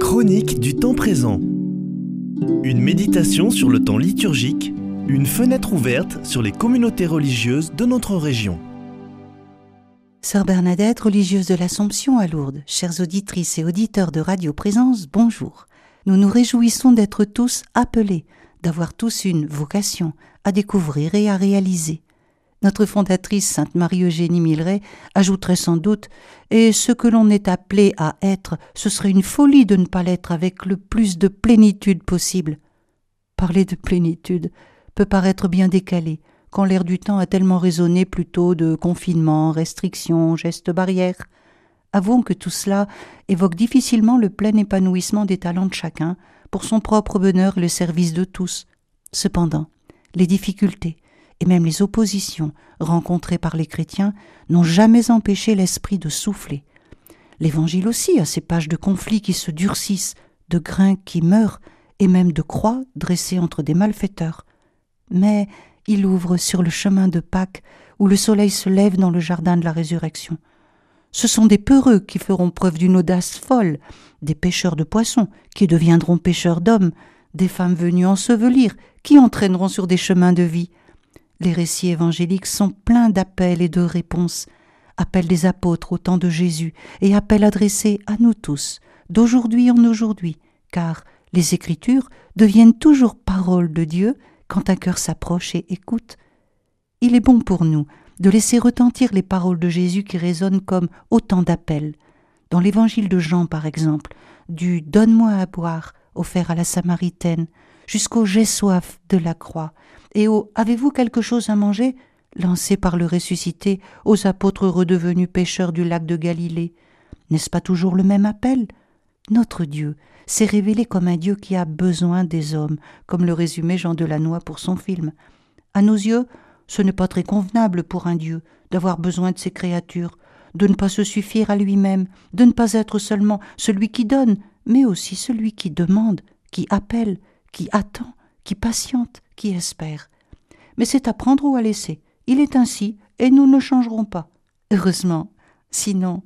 Chronique du temps présent. Une méditation sur le temps liturgique, une fenêtre ouverte sur les communautés religieuses de notre région. Sœur Bernadette, religieuse de l'Assomption à Lourdes, chères auditrices et auditeurs de Radio Présence, bonjour. Nous nous réjouissons d'être tous appelés, d'avoir tous une vocation à découvrir et à réaliser. Notre fondatrice, Sainte Marie-Eugénie Milleray, ajouterait sans doute Et ce que l'on est appelé à être, ce serait une folie de ne pas l'être avec le plus de plénitude possible. Parler de plénitude peut paraître bien décalé, quand l'air du temps a tellement résonné plutôt de confinement, restrictions, gestes barrières. Avouons que tout cela évoque difficilement le plein épanouissement des talents de chacun, pour son propre bonheur et le service de tous. Cependant, les difficultés, et même les oppositions rencontrées par les chrétiens n'ont jamais empêché l'esprit de souffler. L'Évangile aussi a ses pages de conflits qui se durcissent, de grains qui meurent, et même de croix dressées entre des malfaiteurs. Mais il ouvre sur le chemin de Pâques où le soleil se lève dans le jardin de la résurrection. Ce sont des peureux qui feront preuve d'une audace folle, des pêcheurs de poissons qui deviendront pêcheurs d'hommes, des femmes venues ensevelir qui entraîneront sur des chemins de vie. Les récits évangéliques sont pleins d'appels et de réponses, appels des apôtres au temps de Jésus et appels adressés à nous tous, d'aujourd'hui en aujourd'hui, car les Écritures deviennent toujours paroles de Dieu quand un cœur s'approche et écoute. Il est bon pour nous de laisser retentir les paroles de Jésus qui résonnent comme autant d'appels. Dans l'évangile de Jean, par exemple, du Donne-moi à boire offert à la Samaritaine, jusqu'au J'ai soif de la croix, et au Avez-vous quelque chose à manger? Lancé par le ressuscité aux apôtres redevenus pêcheurs du lac de Galilée. N'est-ce pas toujours le même appel? Notre Dieu s'est révélé comme un Dieu qui a besoin des hommes, comme le résumait Jean Delannoy pour son film. À nos yeux, ce n'est pas très convenable pour un Dieu d'avoir besoin de ses créatures, de ne pas se suffire à lui-même, de ne pas être seulement celui qui donne, mais aussi celui qui demande, qui appelle, qui attend, qui patiente, qui espère. Mais c'est à prendre ou à laisser. Il est ainsi, et nous ne changerons pas. Heureusement. Sinon,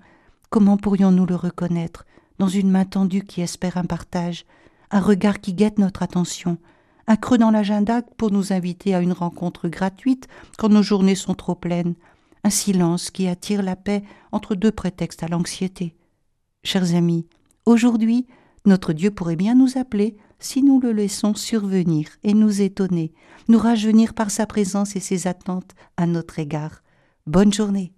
comment pourrions-nous le reconnaître dans une main tendue qui espère un partage, un regard qui guette notre attention, un creux dans l'agenda pour nous inviter à une rencontre gratuite quand nos journées sont trop pleines, un silence qui attire la paix entre deux prétextes à l'anxiété. Chers amis, aujourd'hui, notre Dieu pourrait bien nous appeler si nous le laissons survenir et nous étonner, nous rajeunir par sa présence et ses attentes à notre égard. Bonne journée.